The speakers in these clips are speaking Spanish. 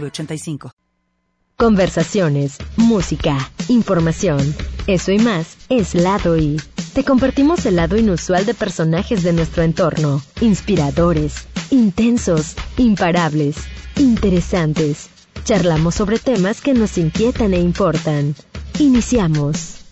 906985. Conversaciones, música, información. Eso y más es Lado I. Te compartimos el lado inusual de personajes de nuestro entorno. Inspiradores, intensos, imparables, interesantes. Charlamos sobre temas que nos inquietan e importan. Iniciamos.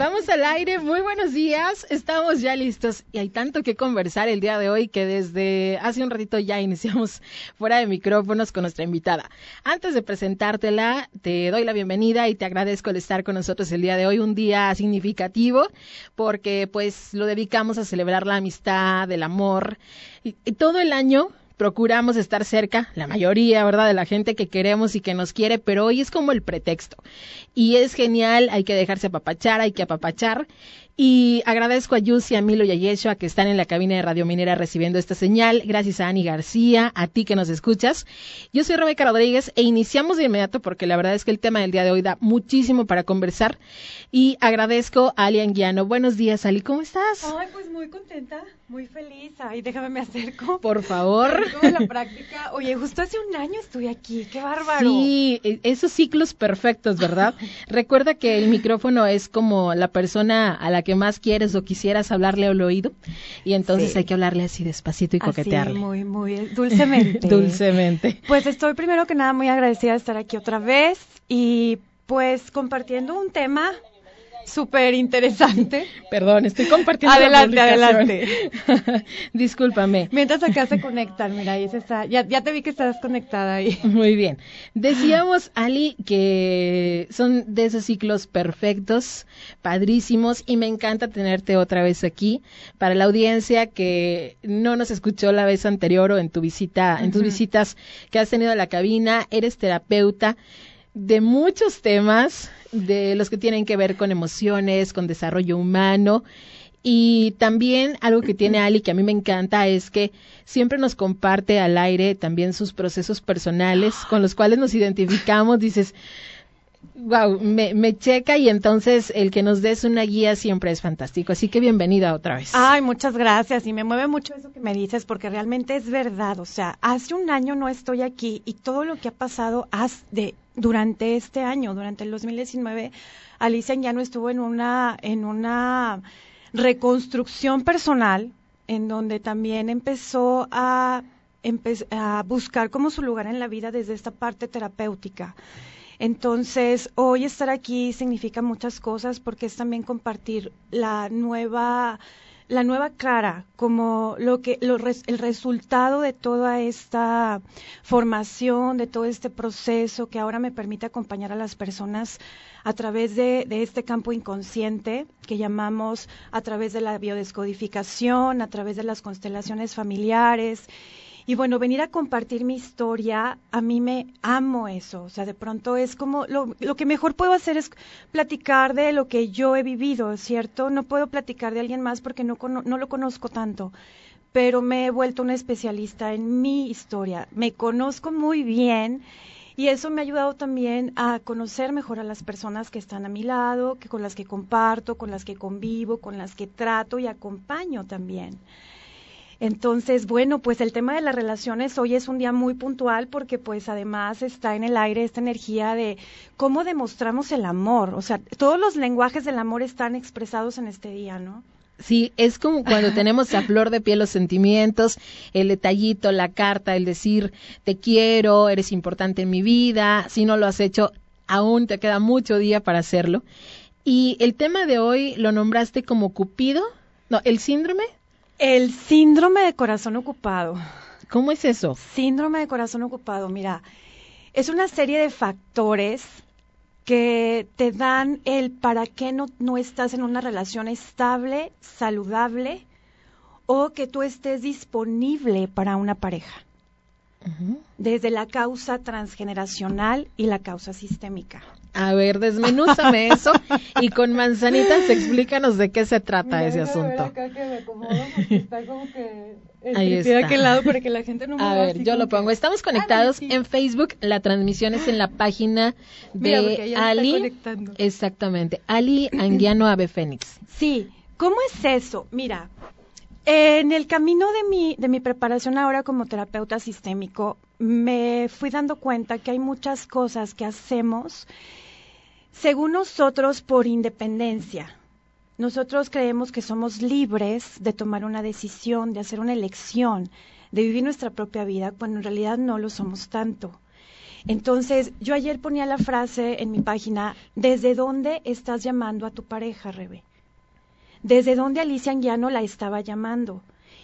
Vamos al aire, muy buenos días, estamos ya listos y hay tanto que conversar el día de hoy que desde hace un ratito ya iniciamos fuera de micrófonos con nuestra invitada. Antes de presentártela, te doy la bienvenida y te agradezco el estar con nosotros el día de hoy, un día significativo porque pues lo dedicamos a celebrar la amistad, el amor y, todo el año procuramos estar cerca, la mayoría, ¿verdad?, de la gente que queremos y que nos quiere, pero hoy es como el pretexto. Y es genial, hay que dejarse apapachar, hay que apapachar. Y agradezco a Yusi, a Milo y a Yeshua que están en la cabina de Radio Minera recibiendo esta señal. Gracias a Ani García, a ti que nos escuchas. Yo soy Rebeca Rodríguez e iniciamos de inmediato porque la verdad es que el tema del día de hoy da muchísimo para conversar. Y agradezco a Ali Anguiano. Buenos días, Ali, ¿cómo estás? Ay, pues muy contenta, muy feliz. Ay, déjame me acerco. Por favor. la práctica. Oye, justo hace un año estuve aquí, qué bárbaro. Sí, e, esos ciclos perfectos, ¿verdad? Recuerda que el micrófono es como la persona a la que más quieres o quisieras hablarle al oído y entonces Sí. hay que hablarle así despacito y Así, coquetearle. muy, muy dulcemente. Dulcemente. Pues estoy primero que nada muy agradecida de estar aquí otra vez y pues compartiendo un tema súper interesante. Perdón, estoy compartiendo la Adelante. Discúlpame. Mientras acá se conectan, mira, ahí se está, ya, ya te vi que estás conectada ahí. Muy bien. Decíamos, Ali, que son de esos ciclos perfectos, padrísimos, y me encanta tenerte otra vez aquí. Para la audiencia que no nos escuchó la vez anterior o en tu visita, en tus visitas que has tenido a la cabina, eres terapeuta de muchos temas, de los que tienen que ver con emociones, con desarrollo humano. Y también algo que tiene Ali que a mí me encanta es que siempre nos comparte al aire también sus procesos personales con los cuales nos identificamos. Dices, wow, me, me checa y entonces el que nos des una guía siempre es fantástico. Así que bienvenida otra vez. Ay, muchas gracias. Y me mueve mucho eso que me dices, porque realmente es verdad. O sea, hace un año no estoy aquí y todo lo que ha pasado haz- de, durante este año, durante el 2019, Alicia ya no estuvo en una, en una reconstrucción personal, en donde también empezó a, empe- a buscar como su lugar en la vida desde esta parte terapéutica. Entonces, hoy estar aquí significa muchas cosas porque es también compartir la nueva la nueva cara como lo que lo el resultado de toda esta formación, de todo este proceso que ahora me permite acompañar a las personas a través de este campo inconsciente que llamamos a través de la biodescodificación, a través de las constelaciones familiares y bueno, venir a compartir mi historia, a mí me amo eso. O sea, de pronto es como lo, lo que mejor puedo hacer es platicar de lo que yo he vivido, ¿cierto? No puedo platicar de alguien más porque no, no lo conozco tanto. Pero me he vuelto una especialista en mi historia. Me conozco muy bien y eso me ha ayudado también a conocer mejor a las personas que están a mi lado, que con las que comparto, con las que convivo, con las que trato y acompaño también. Entonces, bueno, pues el tema de las relaciones hoy es un día muy puntual porque pues además está en el aire esta energía de cómo demostramos el amor. O sea, todos los lenguajes del amor están expresados en este día, ¿no? Sí, es como cuando tenemos a flor de piel los sentimientos, el detallito, la carta, el decir te quiero, eres importante en mi vida, si no lo has hecho, aún te queda mucho día para hacerlo. Y el tema de hoy lo nombraste como Cupido, no, el síndrome, El síndrome de corazón ocupado. ¿cómo es eso? Síndrome de corazón ocupado, mira, es una serie de factores que te dan el para qué no, no estás en una relación estable, saludable, o que tú estés disponible para una pareja. Desde la causa transgeneracional y la causa sistémica. A ver, desmenúzame eso y con manzanitas explícanos de qué se trata ese asunto. Acá que me acomodo está como que Ahí está. aquel lado para que la gente no me A ver, yo lo pongo. Estamos conectados en Facebook. La transmisión es en la página de Ali. Exactamente. Ali Anguiano Ave Fénix. Sí. ¿Cómo es eso? Mira, en el camino de mi, de mi preparación ahora como terapeuta sistémico, me fui dando cuenta que hay muchas cosas que hacemos según nosotros por independencia. Nosotros creemos que somos libres de tomar una decisión, de hacer una elección, de vivir nuestra propia vida, cuando en realidad no lo somos tanto. Entonces, yo ayer ponía la frase en mi página, ¿desde dónde estás llamando a tu pareja, Rebe? Desde donde Alicia Anguiano la estaba llamando.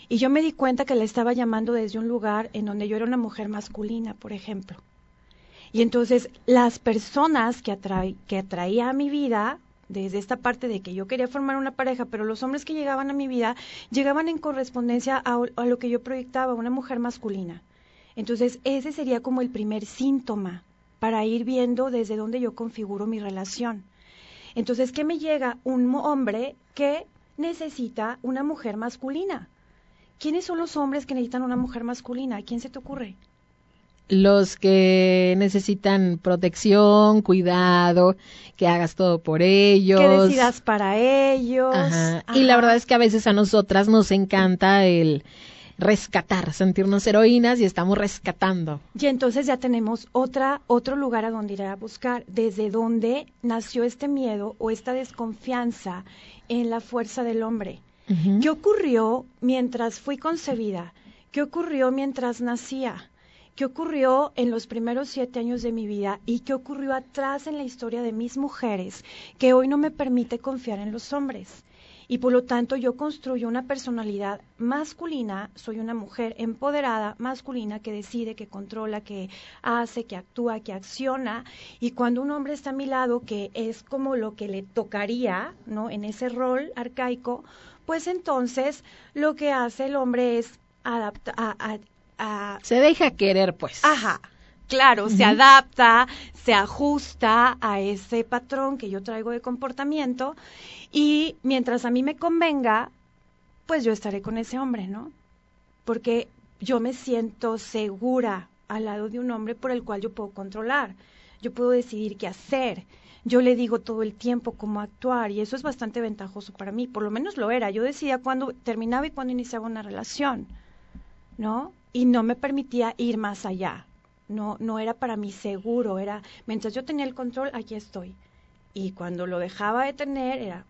Y yo me di cuenta que la estaba llamando desde un lugar en donde yo era una mujer masculina, por ejemplo. Y entonces las personas que, atraía a mi vida, desde esta parte de que yo quería formar una pareja, pero los hombres que llegaban a mi vida llegaban en correspondencia a, a lo que yo proyectaba, una mujer masculina. Entonces ese sería como el primer síntoma para ir viendo desde dónde yo configuro mi relación. Entonces, ¿qué me llega? Un hombre que necesita una mujer masculina. ¿Quiénes son los hombres que necesitan una mujer masculina? ¿Quién se te ocurre? Los que necesitan protección, cuidado, que hagas todo por ellos. Que decidas para ellos. Y la verdad es que a veces a nosotras nos encanta el rescatar, sentirnos heroínas y estamos rescatando. Y entonces ya tenemos otra, otro lugar a donde ir a buscar, desde donde nació este miedo o esta desconfianza en la fuerza del hombre. ¿Qué ocurrió mientras fui concebida? ¿Qué ocurrió mientras nacía? ¿Qué ocurrió en los primeros siete años de mi vida y qué ocurrió atrás en la historia de mis mujeres que hoy no me permite confiar en los hombres? Y por lo tanto yo construyo una personalidad masculina, soy una mujer empoderada, masculina, que decide, que controla, que hace, que actúa, que acciona, y cuando un hombre está a mi lado, que es como lo que le tocaría, ¿no? En ese rol arcaico, pues entonces lo que hace el hombre es adaptar a, se deja querer, pues. Ajá. Claro, se adapta, se ajusta a ese patrón que yo traigo de comportamiento y mientras a mí me convenga, pues yo estaré con ese hombre, ¿no? Porque yo me siento segura al lado de un hombre por el cual yo puedo controlar, yo puedo decidir qué hacer, yo le digo todo el tiempo cómo actuar y eso es bastante ventajoso para mí, por lo menos lo era, yo decidía cuándo terminaba y cuándo iniciaba una relación, ¿no? Y no me permitía ir más allá, no, no era para mí seguro, era, mientras yo tenía el control, aquí estoy. Y cuando lo dejaba de tener, era,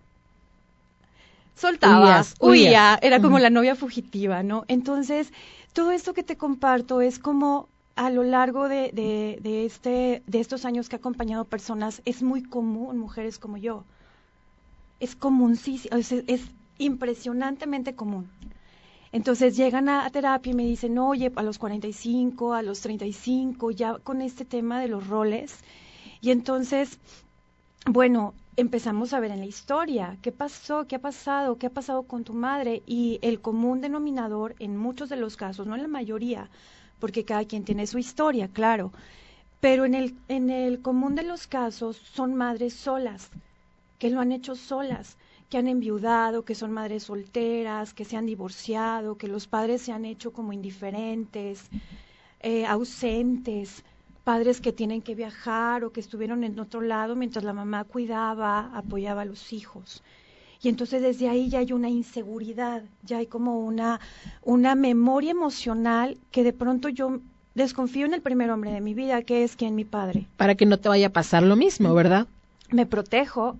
soltabas, huía, era como la novia fugitiva, ¿no? Entonces, todo esto que te comparto es como a lo largo de, de, este, de estos años que he acompañado personas, es muy común, mujeres como yo. Es común, sí, es, es impresionantemente común. Entonces llegan a, terapia y me dicen, oye, a los 45, a los 35, ya con este tema de los roles. Y entonces, bueno, empezamos a ver en la historia qué pasó, qué ha pasado, qué ha pasado con tu madre y el común denominador en muchos de los casos, no en la mayoría, porque cada quien tiene su historia, claro, pero en el, en el común de los casos son madres solas, que lo han hecho solas, que han enviudado, que son madres solteras, que se han divorciado, que los padres se han hecho como indiferentes, eh, ausentes, padres que tienen que viajar o que estuvieron en otro lado mientras la mamá cuidaba, apoyaba a los hijos. Y entonces desde ahí ya hay una inseguridad, ya hay como una, una memoria emocional que de pronto yo desconfío en el primer hombre de mi vida, que es quien mi padre. Para que no te vaya a pasar lo mismo, ¿verdad? Me protejo,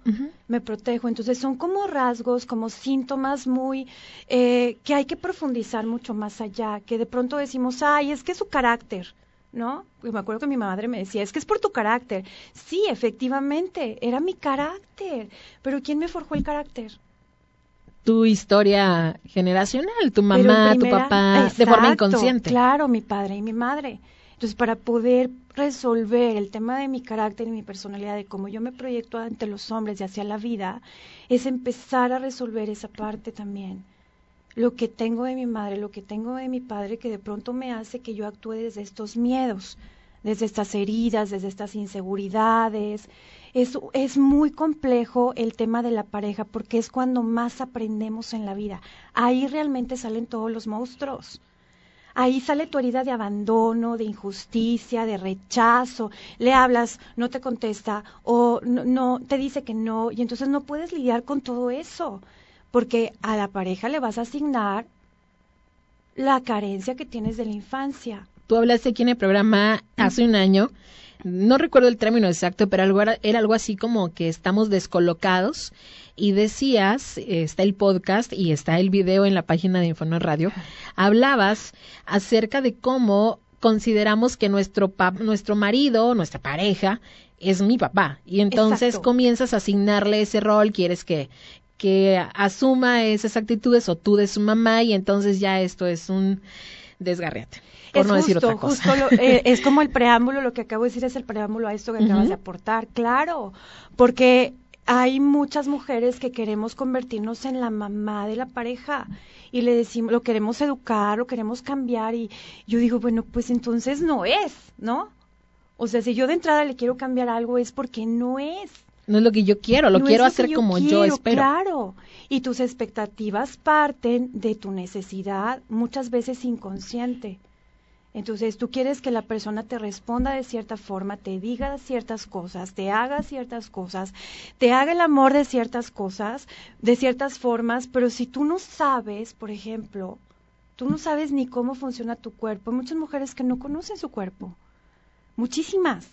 me protejo. Entonces son como rasgos, como síntomas muy eh, que hay que profundizar mucho más allá, que de pronto decimos, ay, es que su carácter, ¿no? Me acuerdo que mi madre me decía, es que es por tu carácter. Sí, efectivamente, era mi carácter, pero ¿quién me forjó el carácter? Tu historia generacional, tu mamá, tu papá, de forma inconsciente. Claro, mi padre y mi madre. Entonces, para poder resolver el tema de mi carácter y mi personalidad, de cómo yo me proyecto ante los hombres y hacia la vida, es empezar a resolver esa parte también. Lo que tengo de mi madre, lo que tengo de mi padre, que de pronto me hace que yo actúe desde estos miedos, desde estas heridas, desde estas inseguridades. Es, es muy complejo el tema de la pareja porque es cuando más aprendemos en la vida. Ahí realmente salen todos los monstruos ahí sale tu herida de abandono, de injusticia, de rechazo. Le hablas, no te contesta o no, te dice que no y entonces no puedes lidiar con todo eso porque a la pareja le vas a asignar la carencia que tienes de la infancia. Tú hablaste aquí en el programa hace un año no recuerdo el término exacto, pero algo era, algo así como que estamos descolocados y decías, está el podcast y está el video en la página de Infono Radio, hablabas acerca de cómo consideramos que nuestro, nuestro marido, nuestra pareja, es mi papá. Y entonces comienzas a asignarle ese rol, quieres que, que asuma esas actitudes o tú de su mamá y entonces ya esto es un desgarriate es justo, eh, es como el preámbulo, lo que acabo de decir es el preámbulo a esto que acabas de aportar, claro, porque hay muchas mujeres que queremos convertirnos en la mamá de la pareja y le decimos, lo queremos educar, lo queremos cambiar y yo digo, bueno, pues entonces no es, ¿no? O sea, si yo de entrada le quiero cambiar algo es porque no es. No es lo que yo quiero, lo quiero hacer como yo espero. Claro, y tus expectativas parten de tu necesidad, muchas veces inconsciente. Entonces tú quieres que la persona te responda de cierta forma, te diga ciertas cosas, te haga ciertas cosas, te haga el amor de ciertas cosas, de ciertas formas, pero si tú no sabes, por ejemplo, tú no sabes ni cómo funciona tu cuerpo, hay muchas mujeres que no conocen su cuerpo, muchísimas.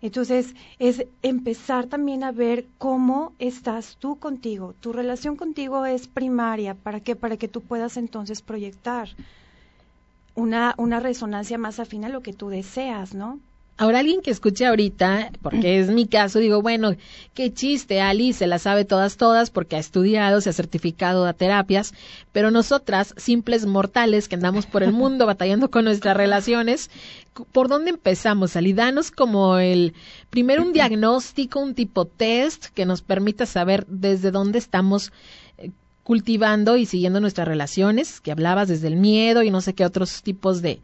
Entonces, es empezar también a ver cómo estás tú contigo. Tu relación contigo es primaria. ¿Para qué? Para que tú puedas entonces proyectar una, una resonancia más afín a lo que tú deseas, ¿no? Ahora alguien que escuche ahorita, porque es mi caso, digo, bueno, qué chiste, Ali se la sabe todas, todas, porque ha estudiado, se ha certificado a terapias, pero nosotras, simples mortales que andamos por el mundo batallando con nuestras relaciones, ¿por dónde empezamos, Ali? Danos como el, primero un diagnóstico, un tipo test que nos permita saber desde dónde estamos cultivando y siguiendo nuestras relaciones, que hablabas desde el miedo y no sé qué otros tipos de,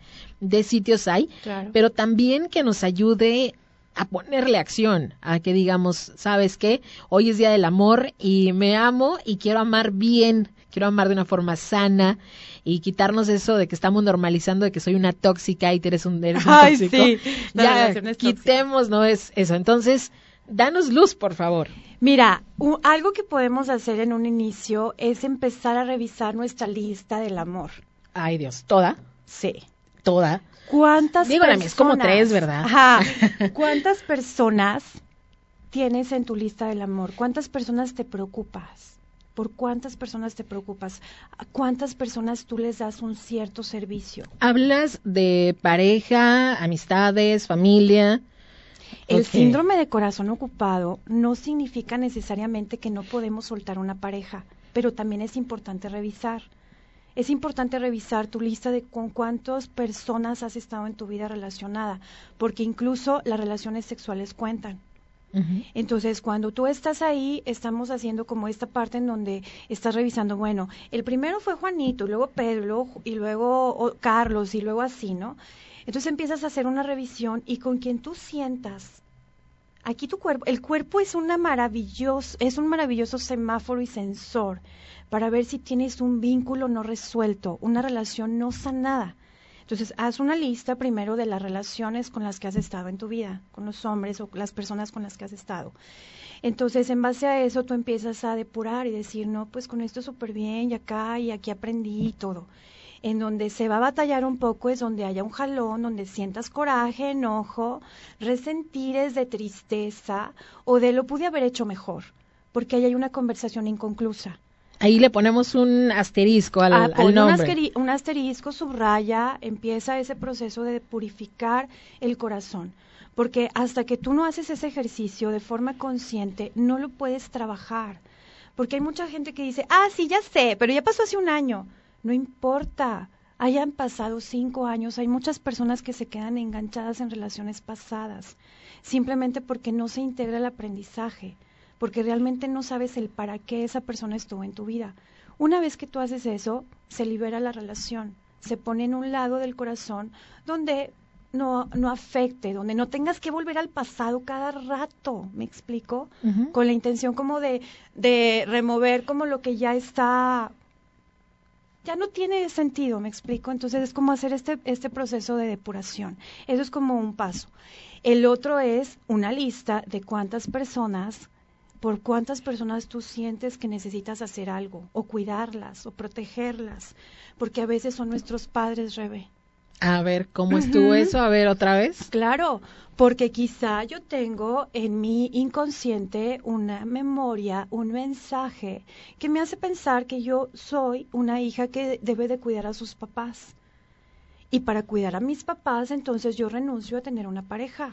de sitios hay, pero también que nos ayude a ponerle acción, a que digamos, ¿sabes qué? Hoy es Día del Amor y me amo y quiero amar bien, quiero amar de una forma sana y quitarnos eso de que estamos normalizando de que soy una tóxica y eres un, eres un Ay, tóxico. Sí, ya quitemos, no es eso. Entonces, danos luz, por favor. Mira, algo que podemos hacer en un inicio es empezar a revisar nuestra lista del amor. Ay, Dios, ¿toda? Sí. ¿Toda? ¿Cuántas Digo, personas? es como tres, ¿verdad? Ajá. ¿Cuántas personas tienes en tu lista del amor? ¿Cuántas personas te preocupas? ¿Por cuántas personas te preocupas? ¿A cuántas personas tú les das un cierto servicio? ¿Hablas de pareja, amistades, familia? El síndrome de corazón ocupado no significa necesariamente que no podemos soltar una pareja, pero también es importante revisar. Es importante revisar tu lista de con cuántas personas has estado en tu vida relacionada, porque incluso las relaciones sexuales cuentan. Entonces, cuando tú estás ahí, estamos haciendo como esta parte en donde estás revisando, bueno, el primero fue Juanito, y luego Pedro, y luego Carlos, y luego así, ¿no? Entonces empiezas a hacer una revisión y con quien tú sientas aquí tu cuerpo, el cuerpo es una maravilloso, es un maravilloso semáforo y sensor para ver si tienes un vínculo no resuelto, una relación no sanada. Entonces, haz una lista primero de las relaciones con las que has estado en tu vida, con los hombres o las personas con las que has estado. Entonces, en base a eso, tú empiezas a depurar y decir, no, pues con esto súper bien, y acá, y aquí aprendí y todo en donde se va a batallar un poco es donde haya un jalón, donde sientas coraje, enojo, resentires de tristeza o de lo pude haber hecho mejor, porque ahí hay una conversación inconclusa. Ahí le ponemos un asterisco al, ah, nombre. Un, asterisco, subraya, empieza ese proceso de purificar el corazón. Porque hasta que tú no haces ese ejercicio de forma consciente, no lo puedes trabajar. Porque hay mucha gente que dice, ah, sí, ya sé, pero ya pasó hace un año. No importa. hayan pasado cinco años, hay muchas personas que se quedan enganchadas en relaciones pasadas, simplemente porque no se integra el aprendizaje, porque realmente no sabes el para qué esa persona estuvo en tu vida. Una vez que tú haces eso, se libera la relación, se pone en un lado del corazón donde no, no afecte, donde no tengas que volver al pasado cada rato, ¿me explico? Con la intención como de, de remover como lo que ya está, ya no tiene sentido, ¿me explico? Entonces es como hacer este, este proceso de depuración. Eso es como un paso. El otro es una lista de cuántas personas por cuántas personas tú sientes que necesitas hacer algo, o cuidarlas, o protegerlas, porque a veces son nuestros padres, Rebe. A ver, ¿cómo estuvo eso? A ver, otra vez. Claro, porque quizá yo tengo en mi inconsciente una memoria, un mensaje que me hace pensar que yo soy una hija que debe de cuidar a sus papás. Y para cuidar a mis papás, entonces yo renuncio a tener una pareja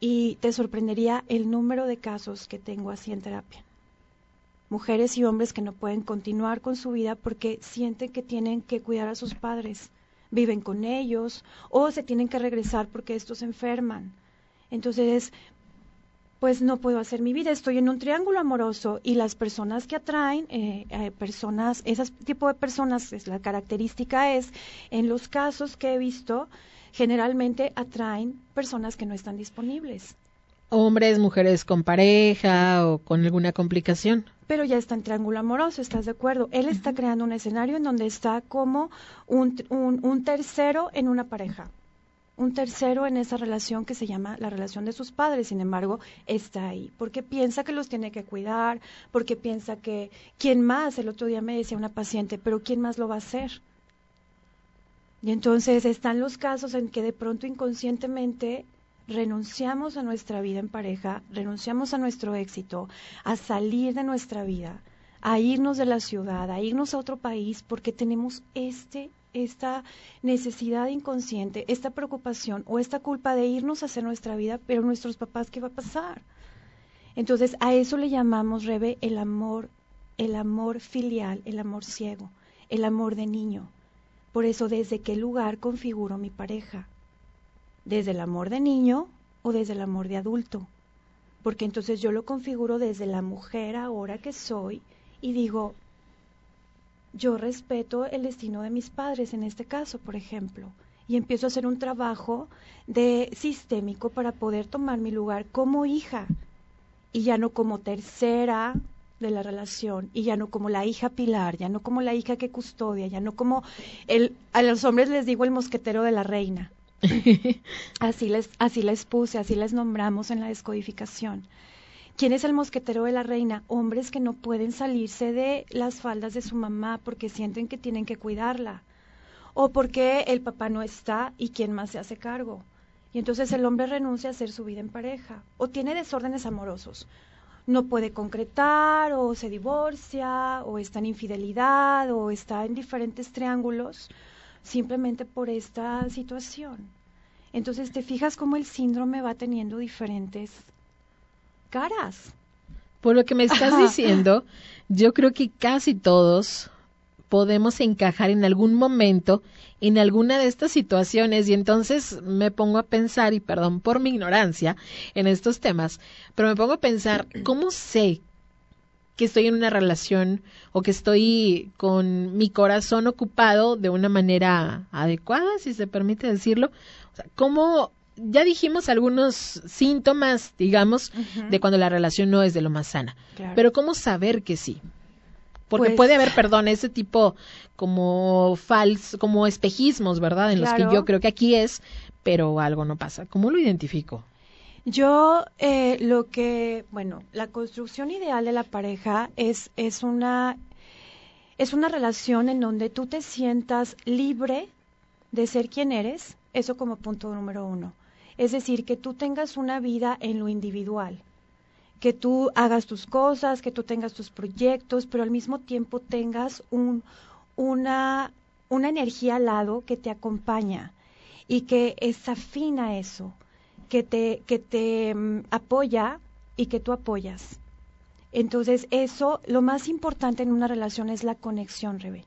y te sorprendería el número de casos que tengo así en terapia. Mujeres y hombres que no pueden continuar con su vida porque sienten que tienen que cuidar a sus padres, viven con ellos o se tienen que regresar porque estos enferman. Entonces, pues no puedo hacer mi vida, estoy en un triángulo amoroso y las personas que atraen, eh, eh personas, ese tipo de personas, es, la característica es, en los casos que he visto, generalmente atraen personas que no están disponibles. Hombres, mujeres con pareja o con alguna complicación. Pero ya está en triángulo amoroso, ¿estás de acuerdo? Él está creando un escenario en donde está como un, un tercero en una pareja un tercero en esa relación que se llama la relación de sus padres, sin embargo, está ahí, porque piensa que los tiene que cuidar, porque piensa que, ¿quién más? El otro día me decía una paciente, pero ¿quién más lo va a hacer? Y entonces están los casos en que de pronto inconscientemente renunciamos a nuestra vida en pareja, renunciamos a nuestro éxito, a salir de nuestra vida, a irnos de la ciudad, a irnos a otro país porque tenemos este esta necesidad inconsciente, esta preocupación o esta culpa de irnos a hacer nuestra vida, pero nuestros papás, ¿qué va a pasar? Entonces, a eso le llamamos, Rebe, el amor, el amor filial, el amor ciego, el amor de niño. Por eso, ¿desde qué lugar configuro mi pareja? ¿Desde el amor de niño o desde el amor de adulto? Porque entonces yo lo configuro desde la mujer ahora que soy y digo, yo respeto el destino de mis padres en este caso, por ejemplo, y empiezo a hacer un trabajo de sistémico para poder tomar mi lugar como hija y ya no como tercera de la relación y ya no como la hija pilar, ya no como la hija que custodia, ya no como el a los hombres les digo el mosquetero de la reina. así les así les puse, así les nombramos en la descodificación. ¿Quién es el mosquetero de la reina? Hombres que no pueden salirse de las faldas de su mamá porque sienten que tienen que cuidarla o porque el papá no está y quién más se hace cargo. Y entonces el hombre renuncia a hacer su vida en pareja o tiene desórdenes amorosos no puede concretar o se divorcia o está en infidelidad o está en diferentes triángulos simplemente por esta situación. Entonces te fijas cómo el síndrome va teniendo diferentes caras. Por lo que me estás diciendo, yo creo que casi todos podemos encajar en algún momento en alguna de estas situaciones y entonces me pongo a pensar, y perdón por mi ignorancia en estos temas, pero me pongo a pensar, ¿cómo sé que estoy en una relación o que estoy con mi corazón ocupado de una manera adecuada, si se permite decirlo? O sea, ¿cómo ya dijimos algunos síntomas, digamos, de cuando la relación no es de lo más sana. Pero ¿cómo saber que sí? Porque pues puede haber, perdón, ese tipo como fals, como espejismos, ¿verdad? En los que yo creo que aquí es, pero algo no pasa. ¿Cómo lo identifico? Yo eh, lo que, bueno, la construcción ideal de la pareja es, es una es una relación en donde tú te sientas libre de ser quien eres, eso como punto número uno. Es decir, que tú tengas una vida en lo individual, que tú hagas tus cosas, que tú tengas tus proyectos, pero al mismo tiempo tengas un, una, una energía al lado que te acompaña y que es afín a eso, que te, que te mm, apoya y que tú apoyas. Entonces, eso, lo más importante en una relación es la conexión, Rebe.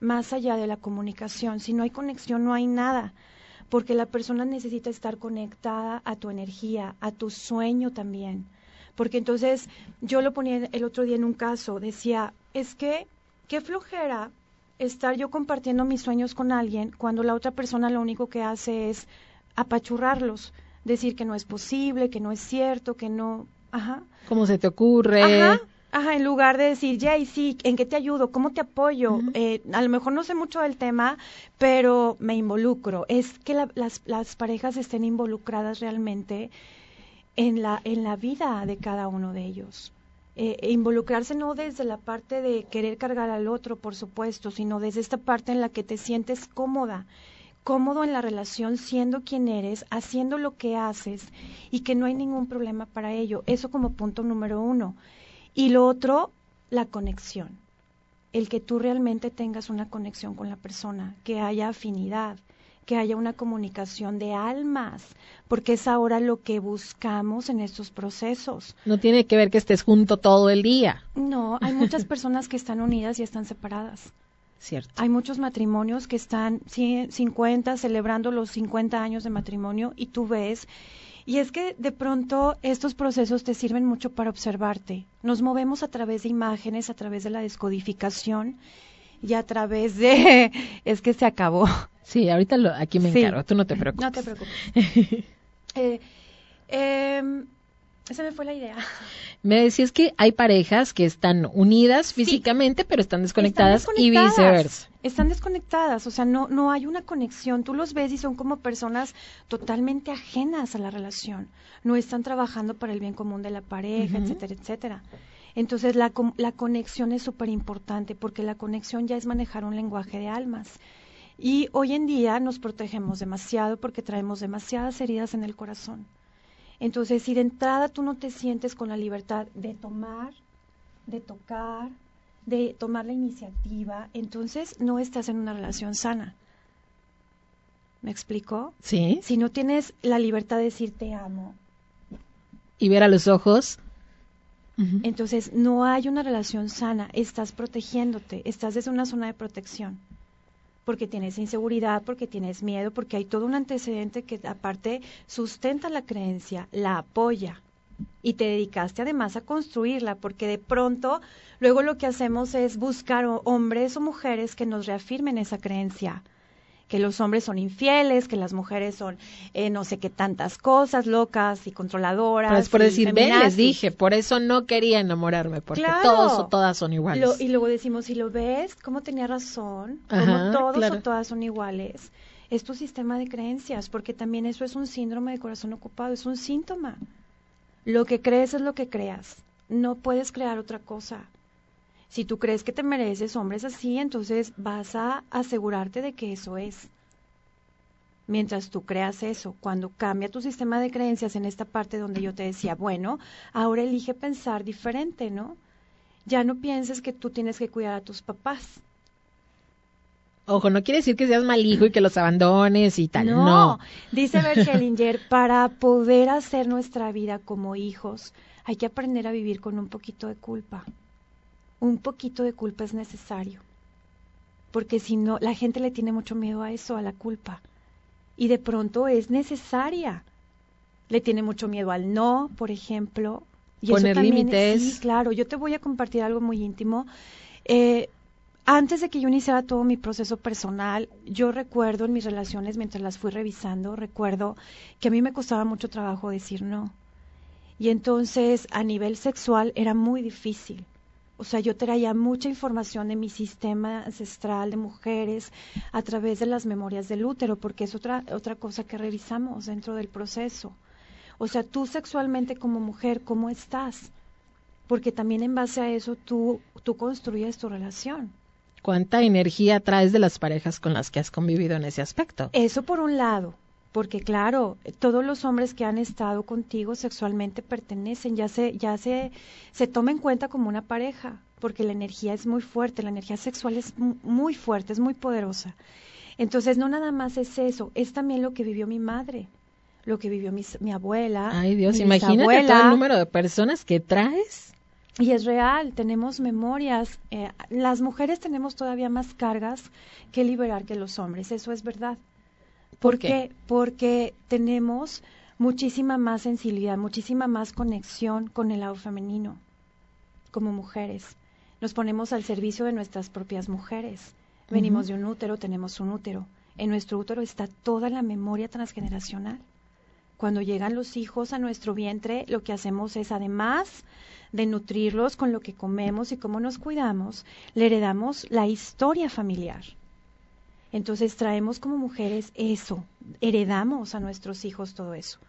más allá de la comunicación. Si no hay conexión, no hay nada, porque la persona necesita estar conectada a tu energía, a tu sueño también. Porque entonces yo lo ponía el otro día en un caso, decía, es que qué flojera estar yo compartiendo mis sueños con alguien cuando la otra persona lo único que hace es apachurrarlos, decir que no es posible, que no es cierto, que no, ajá. ¿Cómo se te ocurre? Ajá, ajá, en lugar de decir, Jay, sí, ¿en qué te ayudo? ¿Cómo te apoyo? eh, a lo mejor no sé mucho del tema, pero me involucro. Es que la, las, las parejas estén involucradas realmente en la, en la vida de cada uno de ellos. Eh, e involucrarse no desde la parte de querer cargar al otro, por supuesto, sino desde esta parte en la que te sientes cómoda, cómodo en la relación, siendo quien eres, haciendo lo que haces y que no hay ningún problema para ello. Eso como punto número uno. Y lo otro, la conexión. El que tú realmente tengas una conexión con la persona, que haya afinidad, que haya una comunicación de almas, porque es ahora lo que buscamos en estos procesos. No tiene que ver que estés junto todo el día. No, hay muchas personas que están unidas y están separadas. Cierto. Hay muchos matrimonios que están 50, celebrando los 50 años de matrimonio y tú ves, y es que de pronto estos procesos te sirven mucho para observarte. Nos movemos a través de imágenes, a través de la descodificación y a través de... es que se acabó. Sí, ahorita lo, aquí me Sí. encargo, tú no te preocupes. No te preocupes. eh, em, se me fue la idea. Me decías que hay parejas que están unidas físicamente, pero están desconectadas, Están y viceversa. Están desconectadas, o sea, no, no hay una conexión. Tú los ves y son como personas totalmente ajenas a la relación. No están trabajando para el bien común de la pareja, etcétera, etcétera. Entonces, la, la conexión es súper importante porque la conexión ya es manejar un lenguaje de almas. Y hoy en día nos protegemos demasiado porque traemos demasiadas heridas en el corazón. Entonces, si de entrada tú no te sientes con la libertad de tomar, de tocar, de tomar la iniciativa, entonces no estás en una relación sana. ¿Me explico? Sí. Si no tienes la libertad de decir te amo, Y ver a los ojos. Entonces no hay una relación sana, estás protegiéndote, estás desde una zona de protección. Porque tienes inseguridad, porque tienes miedo, porque hay todo un antecedente que aparte sustenta la creencia, la apoya. Y te dedicaste además a construirla, porque de pronto luego lo que hacemos es buscar hombres o mujeres que nos reafirmen esa creencia. Que los hombres son infieles, que las mujeres son eh, no sé qué tantas cosas, locas y controladoras. Pero es por decir, ven, les feminazis". dije, por eso no quería enamorarme, porque Claro. todos o todas son iguales. Lo- y luego decimos, si lo ves, ¿cómo tenía razón? ¿Cómo todos claro. o todas son iguales? Es tu sistema de creencias, porque también eso es un síndrome de corazón ocupado, es un síntoma. Lo que crees es lo que creas. No puedes crear otra cosa. Si tú crees que te mereces hombres así, entonces vas a asegurarte de que eso es. Mientras tú creas eso, cuando cambia tu sistema de creencias en esta parte donde yo te decía, bueno, ahora elige pensar diferente, ¿no? Ya no pienses que tú tienes que cuidar a tus papás. Ojo, no quiere decir que seas mal hijo y que los abandones y tal. No. No, dice Bert Hellinger, para poder hacer nuestra vida como hijos, hay que aprender a vivir con un poquito de culpa. Un poquito de culpa es necesario. Porque si no, la gente le tiene mucho miedo a eso, a la culpa. Y de pronto es necesaria. Le tiene mucho miedo al no, por ejemplo. Y eso Poner también- límites. Sí, claro. Yo te voy a compartir algo muy íntimo. Eh, antes de que yo iniciara todo mi proceso personal, yo recuerdo en mis relaciones, mientras las fui revisando, recuerdo que a mí me costaba mucho trabajo decir no. Y entonces, a nivel sexual, era muy difícil. O sea, yo traía mucha información de mi sistema ancestral de mujeres a través de las memorias del útero, porque es otra, otra cosa que revisamos dentro del proceso. O sea, tú sexualmente como mujer, ¿cómo estás? Porque también en base a eso tú, tú construyes tu relación. ¿Cuánta energía traes de las parejas con las que has convivido en ese aspecto? Eso por un lado, porque claro, todos los hombres que han estado contigo sexualmente pertenecen, ya se, ya se, se toma en cuenta como una pareja, porque la energía es muy fuerte, la energía sexual es mu- muy fuerte, es muy poderosa. Entonces, no nada más es eso, es también lo que vivió mi madre, lo que vivió mis- mi abuela. Ay, Dios, imagínate todo el número de personas que traes Y es real, tenemos memorias. Eh, las mujeres tenemos todavía más cargas que liberar que los hombres, eso es verdad. ¿Por, qué? Porque tenemos muchísima más sensibilidad, muchísima más conexión con el lado femenino como mujeres. Nos ponemos al servicio de nuestras propias mujeres. Venimos de un útero, tenemos un útero. En nuestro útero está toda la memoria transgeneracional. Cuando llegan los hijos a nuestro vientre, lo que hacemos es, además de nutrirlos con lo que comemos y cómo nos cuidamos, le heredamos la historia familiar. Entonces traemos como mujeres eso, heredamos a nuestros hijos todo eso.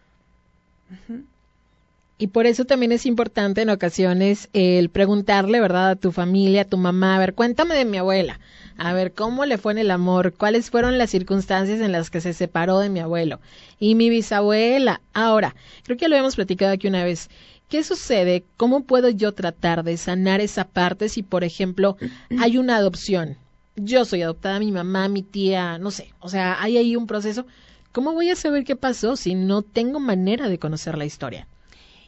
Y por eso también es importante en ocasiones el preguntarle, ¿verdad?, a tu familia, a tu mamá, a ver, cuéntame de mi abuela, a ver cómo le fue en el amor, cuáles fueron las circunstancias en las que se separó de mi abuelo y mi bisabuela. Ahora, creo que lo hemos platicado aquí una vez. ¿Qué sucede? ¿Cómo puedo yo tratar de sanar esa parte si, por ejemplo, hay una adopción? Yo soy adoptada, mi mamá, mi tía, no sé, o sea, hay ahí un proceso. ¿Cómo voy a saber qué pasó si no tengo manera de conocer la historia?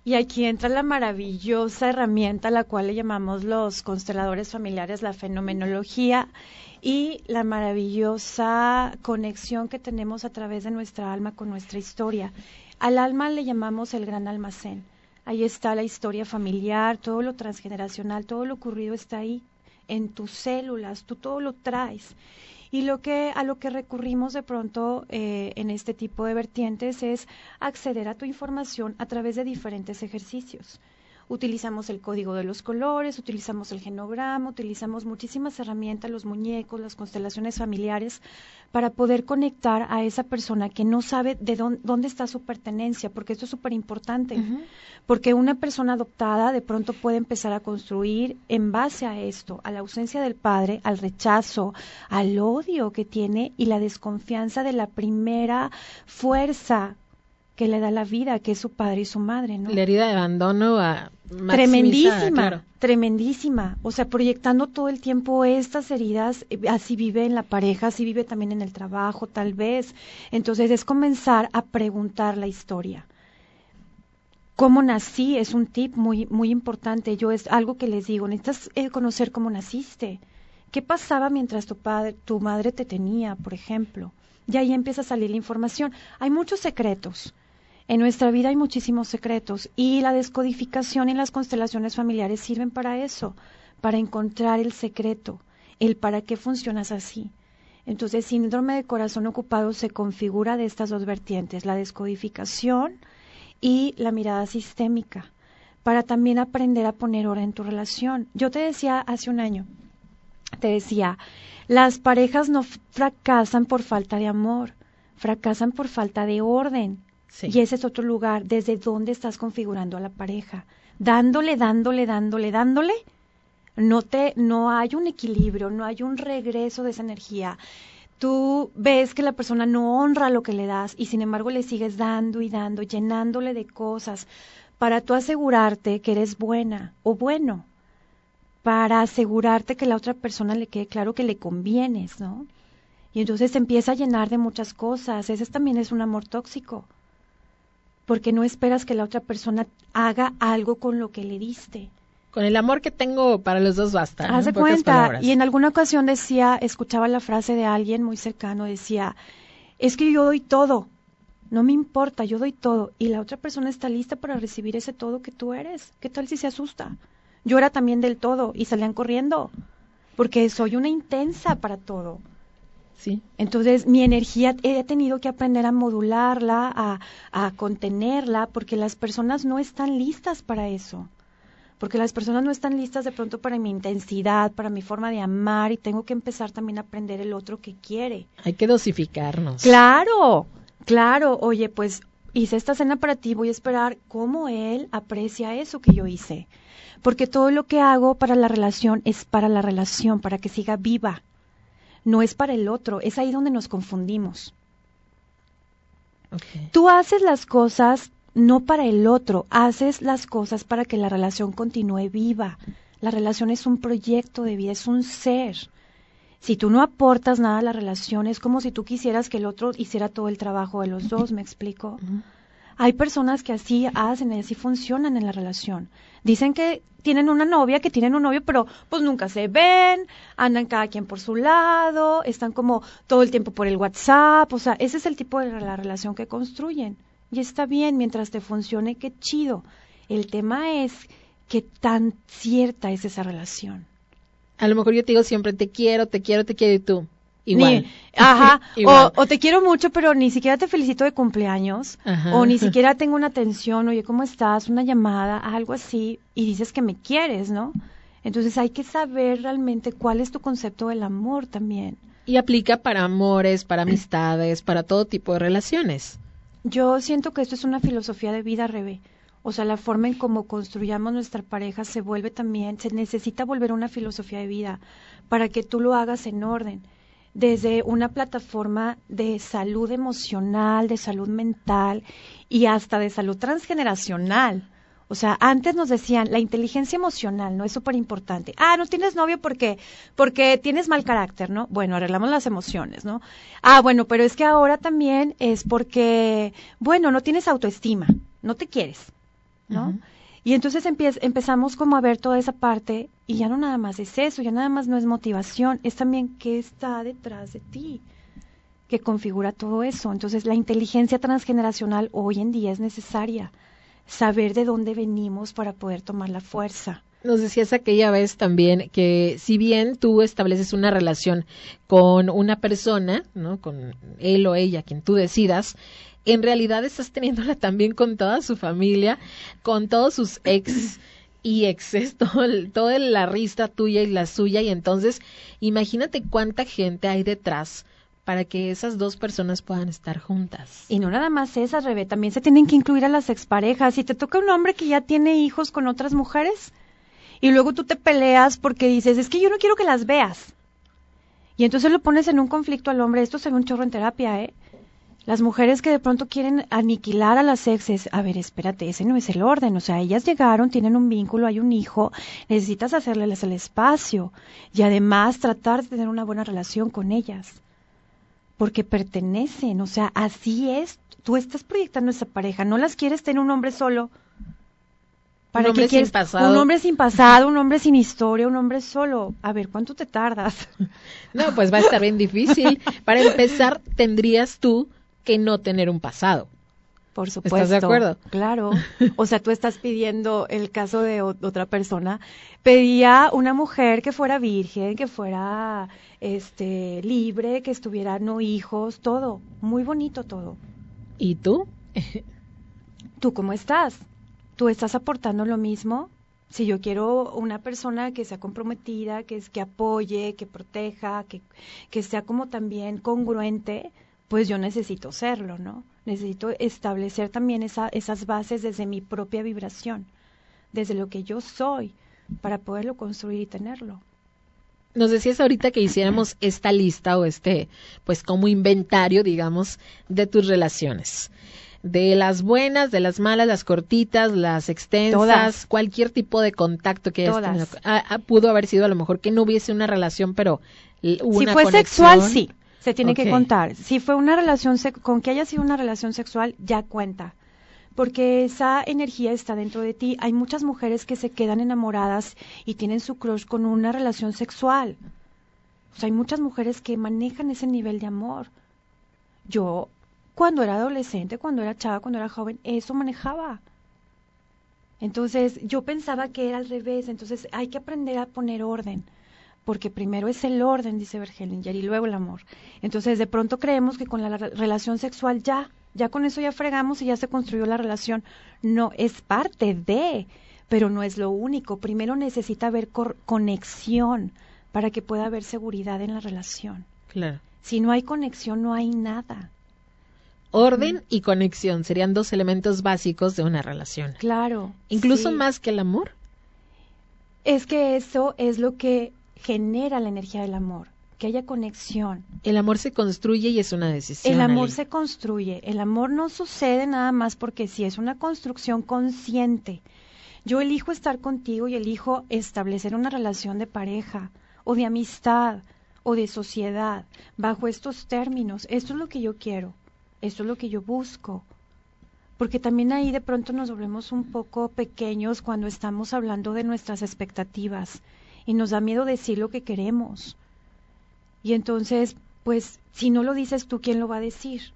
Y aquí entra la maravillosa herramienta a la cual le llamamos los consteladores familiares, la fenomenología y la maravillosa conexión que tenemos a través de nuestra alma con nuestra historia. Al alma le llamamos el gran almacén. Ahí está la historia familiar, todo lo transgeneracional, todo lo ocurrido está ahí, en tus células, tú todo lo traes. Y lo que, a lo que recurrimos de pronto eh, en este tipo de vertientes es acceder a tu información a través de diferentes ejercicios utilizamos el código de los colores, utilizamos el genograma, utilizamos muchísimas herramientas, los muñecos, las constelaciones familiares, para poder conectar a esa persona que no sabe de dónde, está su pertenencia, porque esto es súper importante, porque una persona adoptada de pronto puede empezar a construir en base a esto, a la ausencia del padre, al rechazo, al odio que tiene y la desconfianza de la primera fuerza que le da la vida, que es su padre y su madre, ¿no? La herida de abandono a tremendísima, tremendísima. O sea, proyectando todo el tiempo estas heridas, eh, así vive en la pareja, así vive también en el trabajo, tal vez. Entonces es comenzar a preguntar la historia. ¿Cómo nací? Es un tip muy, muy importante. Yo es algo que les digo, necesitas eh, conocer cómo naciste. ¿Qué pasaba mientras tu padre, tu madre te tenía, por ejemplo? Y ahí empieza a salir la información. Hay muchos secretos en nuestra vida hay muchísimos secretos y la descodificación en las constelaciones familiares sirven para eso, para encontrar el secreto, el para qué funcionas así. Entonces, síndrome de corazón ocupado se configura de estas dos vertientes, la descodificación y la mirada sistémica, para también aprender a poner orden en tu relación. Yo te decía hace un año, te decía, las parejas no fracasan por falta de amor, fracasan por falta de orden. Y ese es otro lugar desde donde estás configurando a la pareja. Dándole, dándole, dándole, dándole. No, te, no hay un equilibrio, no hay un regreso de esa energía. Tú ves que la persona no honra lo que le das y sin embargo le sigues dando y dando, llenándole de cosas para tú asegurarte que eres buena o bueno, para asegurarte que la otra persona le quede claro que le convienes, ¿no? Y entonces se empieza a llenar de muchas cosas. Ese también es un amor tóxico porque no esperas que la otra persona haga algo con lo que le diste. Con el amor que tengo para los dos basta. Haz de cuenta. Y en alguna ocasión decía, escuchaba la frase de alguien muy cercano, decía, es que yo doy todo, no me importa, yo doy todo. Y la otra persona está lista para recibir ese todo que tú eres. ¿Qué tal si se asusta? Yo era también del todo y salían corriendo, porque soy una intensa para todo. Sí. Entonces, mi energía he tenido que aprender a modularla, a, a contenerla, porque las personas no están listas para eso. Porque las personas no están listas de pronto para mi intensidad, para mi forma de amar, y tengo que empezar también a aprender el otro que quiere. Hay que dosificarnos. Claro, claro. Oye, pues hice esta cena para ti, voy a esperar cómo él aprecia eso que yo hice. Porque todo lo que hago para la relación es para la relación, para que siga viva no es para el otro, es ahí donde nos confundimos. Tú haces las cosas no para el otro, haces las cosas para que la relación continúe viva. La relación es un proyecto de vida, es un ser. Si tú no aportas nada a la relación, es como si tú quisieras que el otro hiciera todo el trabajo de los dos, ¿me explico? Hay personas que así hacen así funcionan en la relación. Dicen que tienen una novia, que tienen un novio, pero pues nunca se ven, andan cada quien por su lado, están como todo el tiempo por el WhatsApp, o sea, ese es el tipo de la relación que construyen. Y está bien, mientras te funcione, qué chido. El tema es qué tan cierta es esa relación. A lo mejor yo te digo siempre, te quiero, te quiero, te quiero y tú. Igual. ajá. O, te quiero mucho, pero ni siquiera te felicito de cumpleaños. O ni siquiera tengo una atención, oye, ¿cómo estás? Una llamada, algo así. Y dices que me quieres, ¿no? Entonces hay que saber realmente cuál es tu concepto del amor también. Y aplica para amores, para amistades, para todo tipo de relaciones. Yo siento que esto es una filosofía de vida, Rebe. O sea, la forma en cómo construyamos nuestra pareja se vuelve también, se necesita volver una filosofía de vida para que tú lo hagas en orden desde una plataforma de salud emocional, de salud mental y hasta de salud transgeneracional. O sea, antes nos decían la inteligencia emocional, ¿no? Es súper importante. Ah, no tienes novio porque, porque tienes mal carácter, ¿no? Bueno, arreglamos las emociones, ¿no? Ah, bueno, pero es que ahora también es porque, bueno, no tienes autoestima, no te quieres, ¿no? Y entonces empezamos como a ver toda esa parte y ya no nada más es eso, ya nada más no es motivación, es también qué está detrás de ti, que configura todo eso. Entonces la inteligencia transgeneracional hoy en día es necesaria, saber de dónde venimos para poder tomar la fuerza. Nos decías aquella vez también que si bien tú estableces una relación con una persona, ¿no? con él o ella, quien tú decidas, en realidad estás teniéndola también con toda su familia, con todos sus ex y exes, todo toda la rista tuya y la suya, y entonces imagínate cuánta gente hay detrás para que esas dos personas puedan estar juntas. Y no nada más esas, Rebe, también se tienen que incluir a las exparejas. Si te toca un hombre que ya tiene hijos con otras mujeres, y luego tú te peleas porque dices, es que yo no quiero que las veas. Y entonces lo pones en un conflicto al hombre. Esto se ve un chorro en terapia, ¿eh? Las mujeres que de pronto quieren aniquilar a las exes, a ver, espérate, ese no es el orden, o sea, ellas llegaron, tienen un vínculo, hay un hijo, necesitas hacerles el espacio y además tratar de tener una buena relación con ellas, porque pertenecen, o sea, así es, tú estás proyectando esa pareja, no las quieres tener un hombre solo. ¿Para un hombre sin pasado. Un hombre sin pasado, un hombre sin historia, un hombre solo. A ver, ¿cuánto te tardas? No, pues va a estar bien difícil. Para empezar, tendrías tú que no tener un pasado. Por supuesto. ¿Estás de acuerdo? Claro. O sea, tú estás pidiendo el caso de otra persona. Pedía una mujer que fuera virgen, que fuera este libre, que estuviera no hijos, todo. Muy bonito todo. ¿Y tú? ¿Tú cómo estás? ¿Tú estás aportando lo mismo? Si yo quiero una persona que sea comprometida, que, es, que apoye, que proteja, que, que sea como también congruente, pues yo necesito serlo, ¿no? Necesito establecer también esa, esas bases desde mi propia vibración, desde lo que yo soy, para poderlo construir y tenerlo. Nos decías ahorita que hiciéramos esta lista o este, pues como inventario, digamos, de tus relaciones. De las buenas, de las malas, las cortitas, las extensas, cualquier tipo de contacto que hayas tenido. Ah, ah, pudo haber sido a lo mejor que no hubiese una relación, pero una Si fue sexual, sí se tiene que contar. Si fue una relación, con que haya sido una relación sexual, ya cuenta. Porque esa energía está dentro de ti. Hay muchas mujeres que se quedan enamoradas y tienen su crush con una relación sexual. O sea, hay muchas mujeres que manejan ese nivel de amor. Yo, cuando era adolescente, cuando era chava, cuando era joven, eso manejaba. Entonces, yo pensaba que era al revés. Entonces, hay que aprender a poner orden porque primero es el orden, dice Bergelinger, y luego el amor. Entonces, de pronto creemos que con la relación sexual ya, ya con eso ya fregamos y ya se construyó la relación. No, es parte de, pero no es lo único. Primero necesita haber conexión para que pueda haber seguridad en la relación. Claro. Si no hay conexión, no hay nada. Orden y conexión serían dos elementos básicos de una relación. Claro. Incluso más que el amor. Es que eso es lo que genera la energía del amor, que haya conexión. El amor se construye y es una decisión. El amor se construye. El amor no sucede nada más porque sí, es una construcción consciente. Yo elijo estar contigo y elijo establecer una relación de pareja o de amistad o de sociedad bajo estos términos. Esto es lo que yo quiero. Esto es lo que yo busco. porque también ahí de pronto nos volvemos un poco pequeños cuando estamos hablando de nuestras expectativas y nos da miedo decir lo que queremos. Y entonces, pues, si no lo dices tú, ¿quién lo va a decir?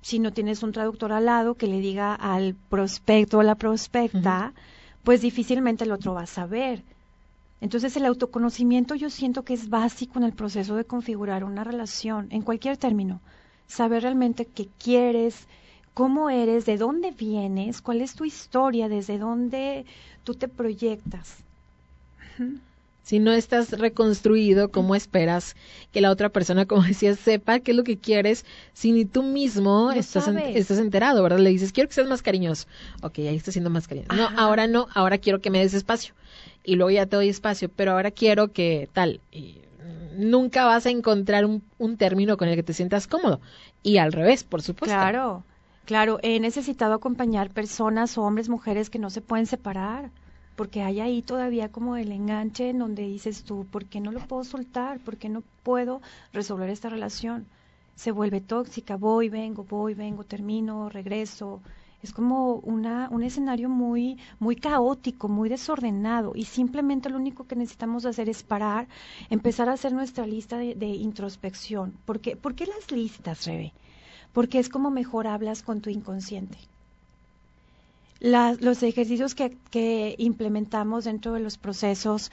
Si no tienes un traductor al lado que le diga al prospecto o la prospecta, pues difícilmente el otro va a saber. Entonces el autoconocimiento yo siento que es básico en el proceso de configurar una relación, en cualquier término. Saber realmente qué quieres, cómo eres, de dónde vienes, cuál es tu historia, desde dónde tú te proyectas. Si no estás reconstruido, ¿cómo esperas que la otra persona, como decías, sepa qué es lo que quieres si ni tú mismo estás, estás enterado, ¿verdad? Le dices, quiero que seas más cariñoso. Ok, ahí está siendo más cariñoso. No, ahora no, ahora quiero que me des espacio. Y luego ya te doy espacio, pero ahora quiero que tal. Y nunca vas a encontrar un, un término con el que te sientas cómodo. Y al revés, por supuesto. Claro. Claro, he necesitado acompañar personas, hombres, mujeres que no se pueden separar, porque hay ahí todavía como el enganche en donde dices tú, ¿por qué no lo puedo soltar? ¿Por qué no puedo resolver esta relación? Se vuelve tóxica, voy, vengo, voy, vengo, termino, regreso. Es como una, un escenario muy, muy caótico, muy desordenado y simplemente lo único que necesitamos hacer es parar, empezar a hacer nuestra lista de, de introspección. ¿Por qué, ¿Por qué las listas, Rebe? porque es como mejor hablas con tu inconsciente. Los ejercicios que, implementamos dentro de los procesos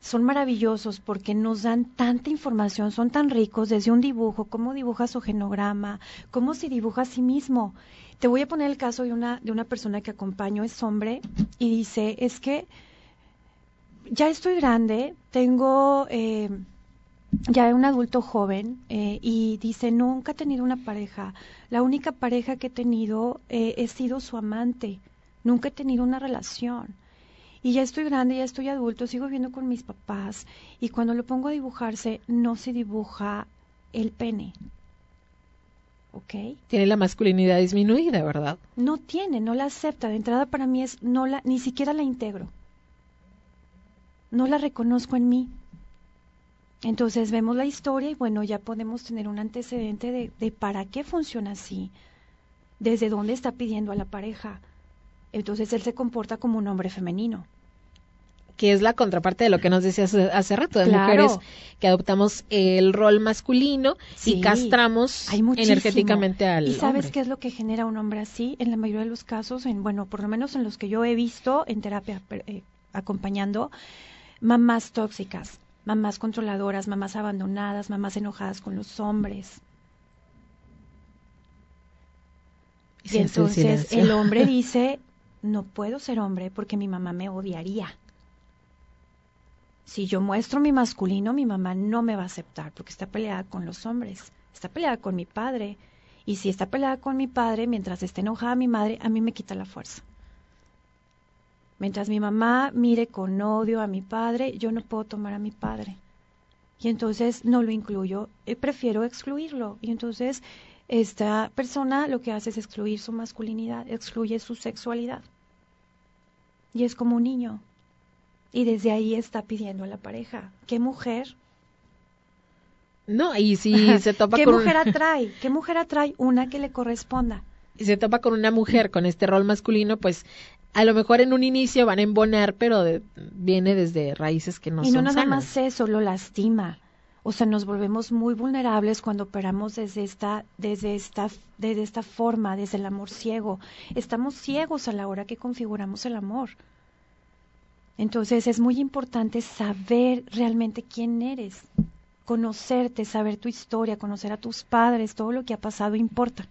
son maravillosos porque nos dan tanta información, son tan ricos desde un dibujo, cómo dibuja su genograma, cómo se dibuja a sí mismo. Te voy a poner el caso de una, de una persona que acompaño, es hombre, y dice, es que ya estoy grande, tengo eh, ya un adulto joven eh, y dice, nunca he tenido una pareja. La única pareja que he tenido eh, he sido su amante. Nunca he tenido una relación. Y ya estoy grande, ya estoy adulto, sigo viviendo con mis papás y cuando lo pongo a dibujarse no se dibuja el pene. ¿Ok? Tiene la masculinidad disminuida, ¿verdad? No tiene, no la acepta. De entrada para mí es, no la, ni siquiera la integro. No la reconozco en mí. Entonces vemos la historia y bueno, ya podemos tener un antecedente de, de, para qué funciona así, desde dónde está pidiendo a la pareja. Entonces él se comporta como un hombre femenino. Que es la contraparte de lo que nos decías hace, rato, de mujeres que adoptamos el rol masculino y castramos energéticamente al ¿Y sabes hombre. qué es lo que genera un hombre así? En la mayoría de los casos, en bueno, por lo menos en los que yo he visto en terapia eh, acompañando, mamás tóxicas mamás controladoras, mamás abandonadas, mamás enojadas con los hombres. Y, y entonces el hombre dice, no puedo ser hombre porque mi mamá me odiaría. Si yo muestro mi masculino, mi mamá no me va a aceptar porque está peleada con los hombres, está peleada con mi padre. Y si está peleada con mi padre, mientras esté enojada mi madre, a mí me quita la fuerza. Mientras mi mamá mire con odio a mi padre, yo no puedo tomar a mi padre. Y entonces no lo incluyo, eh, prefiero excluirlo. Y entonces esta persona lo que hace es excluir su masculinidad, excluye su sexualidad. Y es como un niño. Y desde ahí está pidiendo a la pareja. ¿Qué mujer? No, y si se topa ¿Qué con mujer atrae? ¿Qué mujer atrae? Una que le corresponda. Y se topa con una mujer con este rol masculino, pues a lo mejor en un inicio van a embonar, pero de, viene desde raíces que no y son no nada sanas. más eso, lo lastima. O sea, nos volvemos muy vulnerables cuando operamos desde esta, desde esta, desde esta forma, desde el amor ciego. Estamos ciegos a la hora que configuramos el amor. Entonces es muy importante saber realmente quién eres, conocerte, saber tu historia, conocer a tus padres, todo lo que ha pasado importa.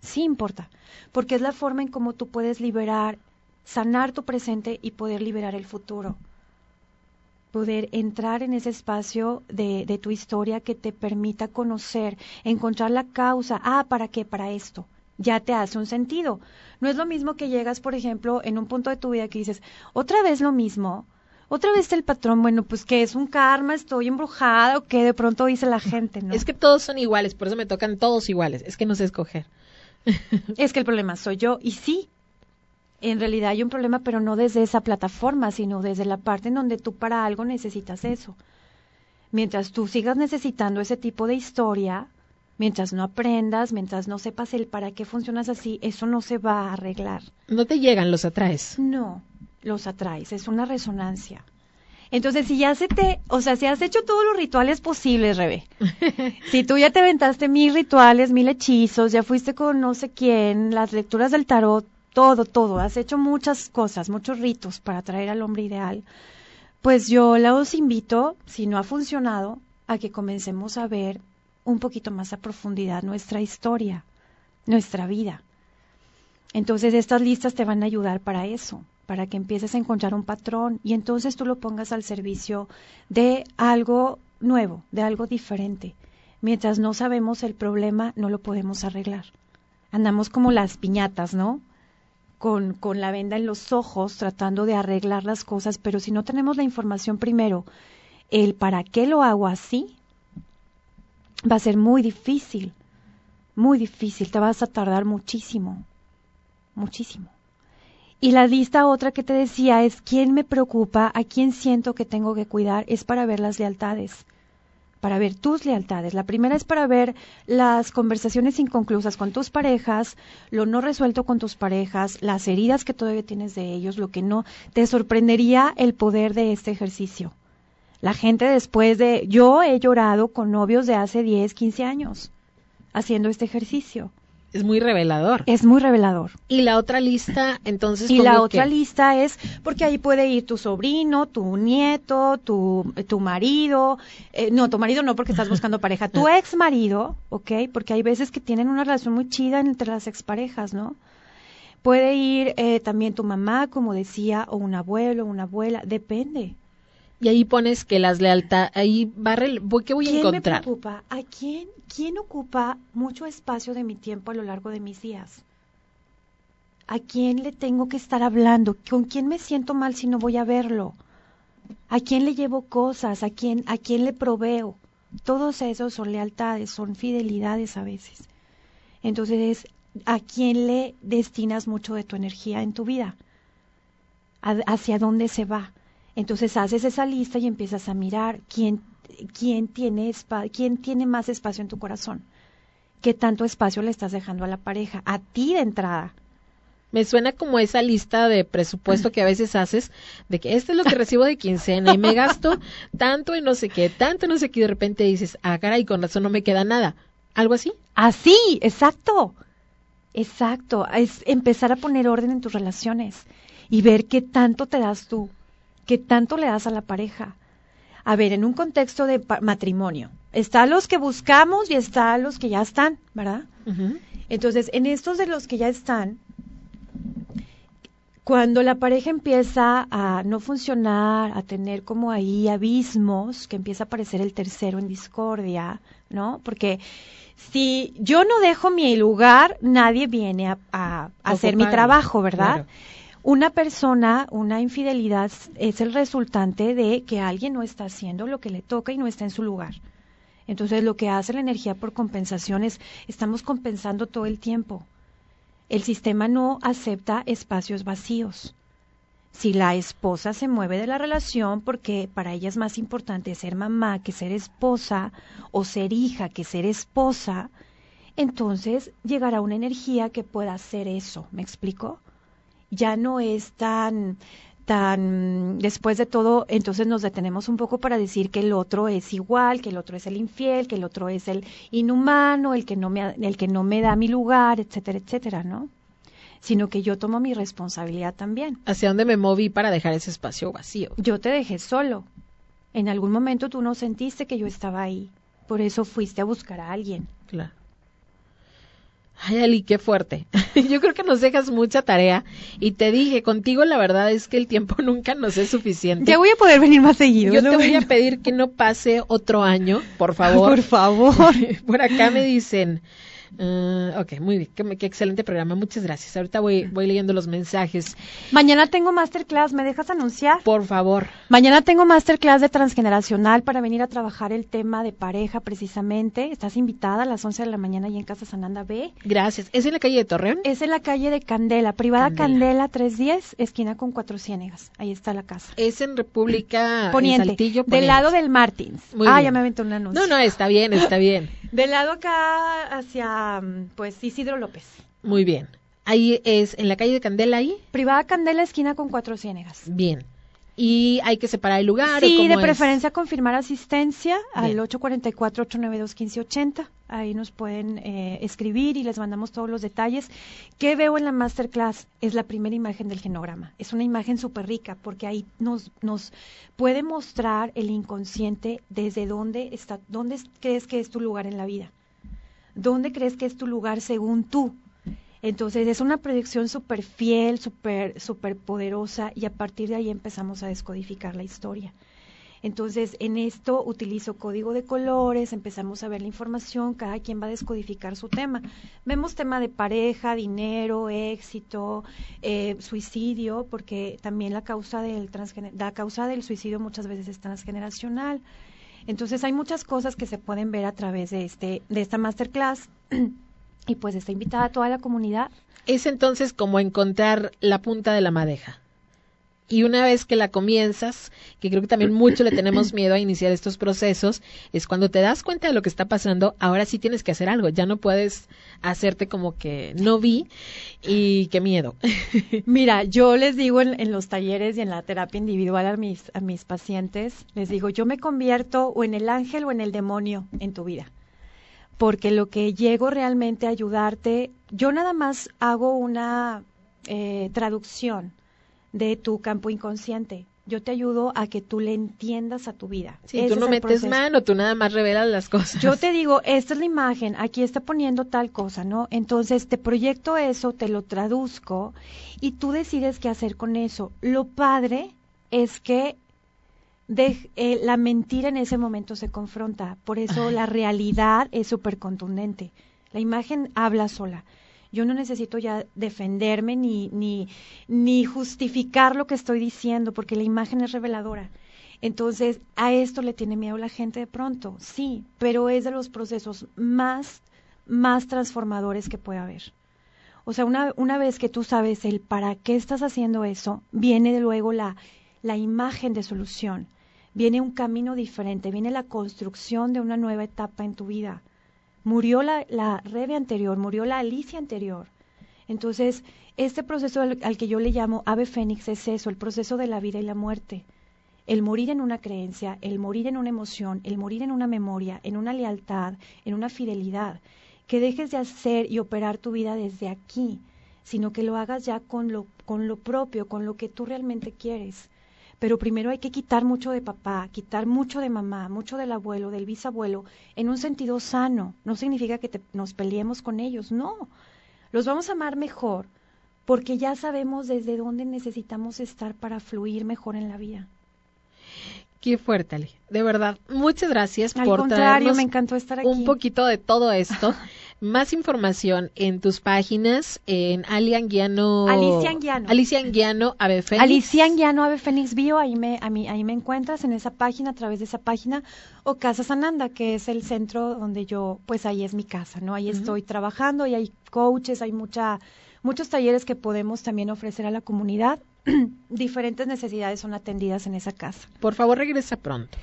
Sí importa, porque es la forma en cómo tú puedes liberar sanar tu presente y poder liberar el futuro. Poder entrar en ese espacio de, de, tu historia que te permita conocer, encontrar la causa. Ah, ¿para qué? Para esto. Ya te hace un sentido. No es lo mismo que llegas, por ejemplo, en un punto de tu vida que dices, otra vez lo mismo. Otra vez el patrón, bueno, pues que es un karma, estoy embrujada o que de pronto dice la gente, ¿no? Es que todos son iguales, por eso me tocan todos iguales. Es que no sé escoger. es que el problema soy yo. Y sí, en realidad hay un problema, pero no desde esa plataforma, sino desde la parte en donde tú para algo necesitas eso. Mientras tú sigas necesitando ese tipo de historia, Mientras no aprendas, mientras no sepas el para qué funcionas así, eso no se va a arreglar. No te llegan, los atraes. No, los atraes, es una resonancia. Entonces, si ya se te, o sea, si has hecho todos los rituales posibles, Rebe, si tú ya te aventaste mil rituales, mil hechizos, ya fuiste con no sé quién, las lecturas del tarot, todo, todo, has hecho muchas cosas, muchos ritos para atraer al hombre ideal, pues yo los invito, si no ha funcionado, a que comencemos a ver un poquito más a profundidad nuestra historia, nuestra vida. Entonces estas listas te van a ayudar para eso, para que empieces a encontrar un patrón y entonces tú lo pongas al servicio de algo nuevo, de algo diferente. Mientras no sabemos el problema, no lo podemos arreglar. Andamos como las piñatas, ¿no? Con, con la venda en los ojos, tratando de arreglar las cosas, pero si no tenemos la información primero, el para qué lo hago así, va a ser muy difícil, muy difícil, te vas a tardar muchísimo, muchísimo. Y la lista otra que te decía es quién me preocupa, a quién siento que tengo que cuidar, es para ver las lealtades, para ver tus lealtades. La primera es para ver las conversaciones inconclusas con tus parejas, lo no resuelto con tus parejas, las heridas que todavía tienes de ellos, lo que no. Te sorprendería el poder de este ejercicio. La gente después de... Yo he llorado con novios de hace 10, 15 años haciendo este ejercicio. Es muy revelador. Es muy revelador. Y la otra lista, entonces. Y la otra lista es, porque ahí puede ir tu sobrino, tu nieto, tu, tu marido, eh, no, tu marido no porque estás buscando pareja, tu ex marido, ¿ok? Porque hay veces que tienen una relación muy chida entre las exparejas, ¿no? Puede ir eh, también tu mamá, como decía, o un abuelo, una abuela, depende. Y ahí pones que las lealtades, ahí va, ¿qué voy a encontrar? ¿Quién me preocupa? ¿A quién ¿quién ocupa mucho espacio de mi tiempo a lo largo de mis días? ¿A quién le tengo que estar hablando? ¿Con quién me siento mal si no voy a verlo? ¿A quién le llevo cosas? ¿A quién, a quién le proveo? Todos esos son lealtades, son fidelidades a veces. Entonces, ¿a quién le destinas mucho de tu energía en tu vida? ¿Hacia dónde se va? Entonces haces esa lista y empiezas a mirar quién quién tiene, quién tiene más espacio en tu corazón. ¿Qué tanto espacio le estás dejando a la pareja? A ti de entrada. Me suena como esa lista de presupuesto que a veces haces, de que este es lo que recibo de quincena y me gasto tanto y no sé qué, tanto y no sé qué, y de repente dices, ah, caray, con razón no me queda nada. ¿Algo así? Así, exacto. Exacto. Es empezar a poner orden en tus relaciones y ver qué tanto te das tú, qué tanto le das a la pareja a ver, en un contexto de matrimonio, está los que buscamos y está los que ya están, ¿verdad? Entonces, en estos de los que ya están, cuando la pareja empieza a no funcionar, a tener como ahí abismos, que empieza a aparecer el tercero en discordia, ¿no? Porque si yo no dejo mi lugar, nadie viene a, hacer mi trabajo, ¿verdad? Una persona, una infidelidad es el resultante de que alguien no está haciendo lo que le toca y no está en su lugar. Entonces lo que hace la energía por compensación es, estamos compensando todo el tiempo. El sistema no acepta espacios vacíos. Si la esposa se mueve de la relación porque para ella es más importante ser mamá que ser esposa o ser hija que ser esposa, entonces llegará una energía que pueda hacer eso. ¿Me explico? Ya no es tan tan después de todo entonces nos detenemos un poco para decir que el otro es igual, que el otro es el infiel, que el otro es el inhumano, el que no me el que no me da mi lugar, etcétera, etcétera, ¿no? Sino que yo tomo mi responsabilidad también. ¿Hacia dónde me moví para dejar ese espacio vacío? Yo te dejé solo. En algún momento tú no sentiste que yo estaba ahí. Por eso fuiste a buscar a alguien. Claro. Ay, Ali, qué fuerte. Yo creo que nos dejas mucha tarea y te dije, contigo la verdad es que el tiempo nunca nos es suficiente. Ya voy a poder venir más seguido. Yo te voy a pedir que no pase otro año, por favor. Por favor. por acá me dicen, Uh, ok, muy bien, qué, excelente programa, muchas gracias. Ahorita voy, voy leyendo los mensajes. Mañana tengo masterclass, ¿me dejas anunciar? Por favor. Mañana tengo masterclass de transgeneracional para venir a trabajar el tema de pareja precisamente. Estás invitada a las 11 de la mañana y en Casa Sananda B. Gracias. ¿Es en la calle de Torreón? Es en la calle de Candela, privada Candela, 310, esquina con Cuatro Ciénegas. Ahí está la casa. Es en República Poniente, Saltillo, del lado del Martins. ah, ya me aventó un anuncio. No, no, está bien, está bien. Del lado acá hacia, pues, Isidro López. Muy bien. Ahí es en la calle de Candela ahí. Privada Candela, esquina con Cuatro Ciénegas. Bien. Y hay que separar el lugar. ¿o Sí, cómo de es? preferencia confirmar asistencia al Bien. 844-892-1580. Ahí nos pueden eh, escribir y les mandamos todos los detalles. ¿Qué veo en la masterclass? Es la primera imagen del genograma. Es una imagen súper rica porque ahí nos, nos puede mostrar el inconsciente desde dónde está, dónde crees que es tu lugar en la vida. ¿Dónde crees que es tu lugar según tú? Entonces es una predicción súper fiel, súper súper poderosa y a partir de ahí empezamos a descodificar la historia. Entonces en esto utilizo código de colores, empezamos a ver la información, cada quien va a descodificar su tema. Vemos tema de pareja, dinero, éxito, eh, suicidio, porque también la causa del la causa del suicidio muchas veces es transgeneracional. Entonces hay muchas cosas que se pueden ver a través de este de esta masterclass y pues está invitada a toda la comunidad. Es entonces como encontrar la punta de la madeja. Y una vez que la comienzas, que creo que también mucho le tenemos miedo a iniciar estos procesos, es cuando te das cuenta de lo que está pasando, ahora sí tienes que hacer algo, ya no puedes hacerte como que no vi y qué miedo. Mira, yo les digo en, en los talleres y en la terapia individual a mis, a mis pacientes, les digo, yo me convierto o en el ángel o en el demonio en tu vida. Porque lo que llego realmente a ayudarte, yo nada más hago una eh, traducción de tu campo inconsciente. Yo te ayudo a que tú le entiendas a tu vida. Si Ese tú no metes proceso. mano, tú nada más revelas las cosas. Yo te digo, esta es la imagen, aquí está poniendo tal cosa, ¿no? Entonces te proyecto eso, te lo traduzco y tú decides qué hacer con eso. Lo padre es que de- eh, la mentira en ese momento se confronta, por eso la realidad es súper contundente. La imagen habla sola. Yo no necesito ya defenderme ni, ni, ni justificar lo que estoy diciendo, porque la imagen es reveladora. Entonces, a esto le tiene miedo la gente de pronto, sí, pero es de los procesos más, más transformadores que puede haber. O sea, una, una vez que tú sabes el para qué estás haciendo eso, viene luego la, la imagen de solución, viene un camino diferente, viene la construcción de una nueva etapa en tu vida. Murió la, la Rebe anterior, murió la Alicia anterior. Entonces, este proceso al, al que yo le llamo ave fénix es eso, el proceso de la vida y la muerte el morir en una creencia, el morir en una emoción, el morir en una memoria, en una lealtad, en una fidelidad, que dejes de hacer y operar tu vida desde aquí, sino que lo hagas ya con lo, con lo propio, con lo que tú realmente quieres. Pero primero hay que quitar mucho de papá, quitar mucho de mamá, mucho del abuelo, del bisabuelo, en un sentido sano. No significa que te- nos peleemos con ellos, no. Los vamos a amar mejor porque ya sabemos desde dónde necesitamos estar para fluir mejor en la vida. Qué fuerte, Ale. De verdad, muchas gracias Al por contrario, traernos me encantó estar aquí. un poquito de todo esto. Más información en tus páginas, en Ali Anguiano. Alicia Anguiano. Alicia Anguiano, Ave Fénix. Alicia Anguiano Ave Fénix Bio, ahí me, a mí, ahí me encuentras en esa página, a través de esa página, o Casa Sananda, que es el centro donde yo, pues ahí es mi casa, ¿no? Ahí estoy trabajando y hay coaches, hay mucha, muchos talleres que podemos también ofrecer a la comunidad. Diferentes necesidades son atendidas en esa casa. Por favor, regresa pronto.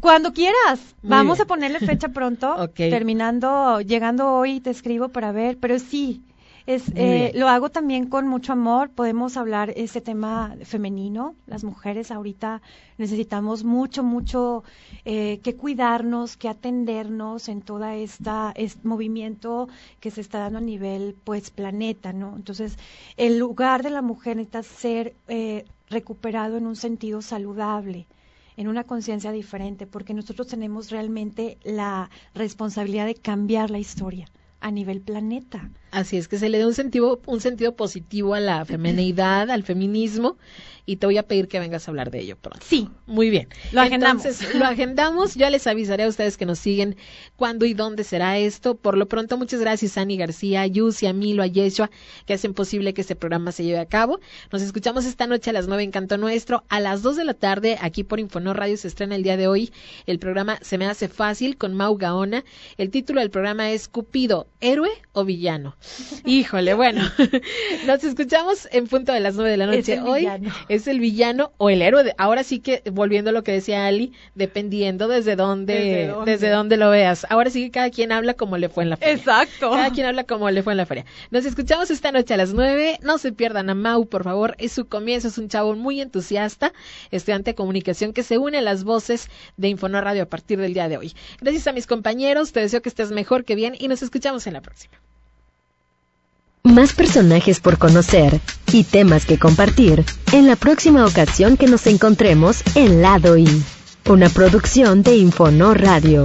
Cuando quieras, Muy vamos bien. a ponerle fecha pronto. Terminando, llegando hoy, te escribo para ver, pero sí, es, eh, lo hago también con mucho amor. Podemos hablar este tema femenino. Las mujeres ahorita necesitamos mucho, mucho eh, que cuidarnos, que atendernos en toda esta este movimiento que se está dando a nivel, pues, planeta, ¿no? Entonces, el lugar de la mujer necesita ser eh, recuperado en un sentido saludable en una conciencia diferente, porque nosotros tenemos realmente la responsabilidad de cambiar la historia a nivel planeta. Así es que se le dé un sentido, un sentido positivo a la femeneidad, al feminismo, y te voy a pedir que vengas a hablar de ello pronto. Sí, Muy bien. Lo agendamos. Entonces, lo agendamos. Ya les avisaré a ustedes que nos siguen cuándo y dónde será esto. Por lo pronto, muchas gracias Ani García, a Yusi, a Milo, a Yeshua, que hacen posible que este programa se lleve a cabo. Nos escuchamos esta noche a las nueve en Canto Nuestro. A las dos de la tarde, aquí por Infonor Radio, se estrena el día de hoy el programa Se me hace fácil con Mau Gaona. El título del programa es Cupido, héroe o villano. Híjole, bueno, nos escuchamos en punto de las nueve de la noche. Hoy es el villano o el héroe. ahora sí que, volviendo a lo que decía Ali, dependiendo desde dónde, desde dónde, lo veas. Ahora sí que cada quien habla como le fue en la feria. Exacto. Cada quien habla como le fue en la feria. Nos escuchamos esta noche a las nueve. No se pierdan a Mau, por favor. Es su comienzo, es un chavo muy entusiasta, estudiante de comunicación que se une a las voces de Infonor Radio a partir del día de hoy. Gracias a mis compañeros, te deseo que estés mejor que bien y nos escuchamos en la próxima. Más personajes por conocer y temas que compartir en la próxima ocasión que nos encontremos en Lado I, una producción de Infonor Radio.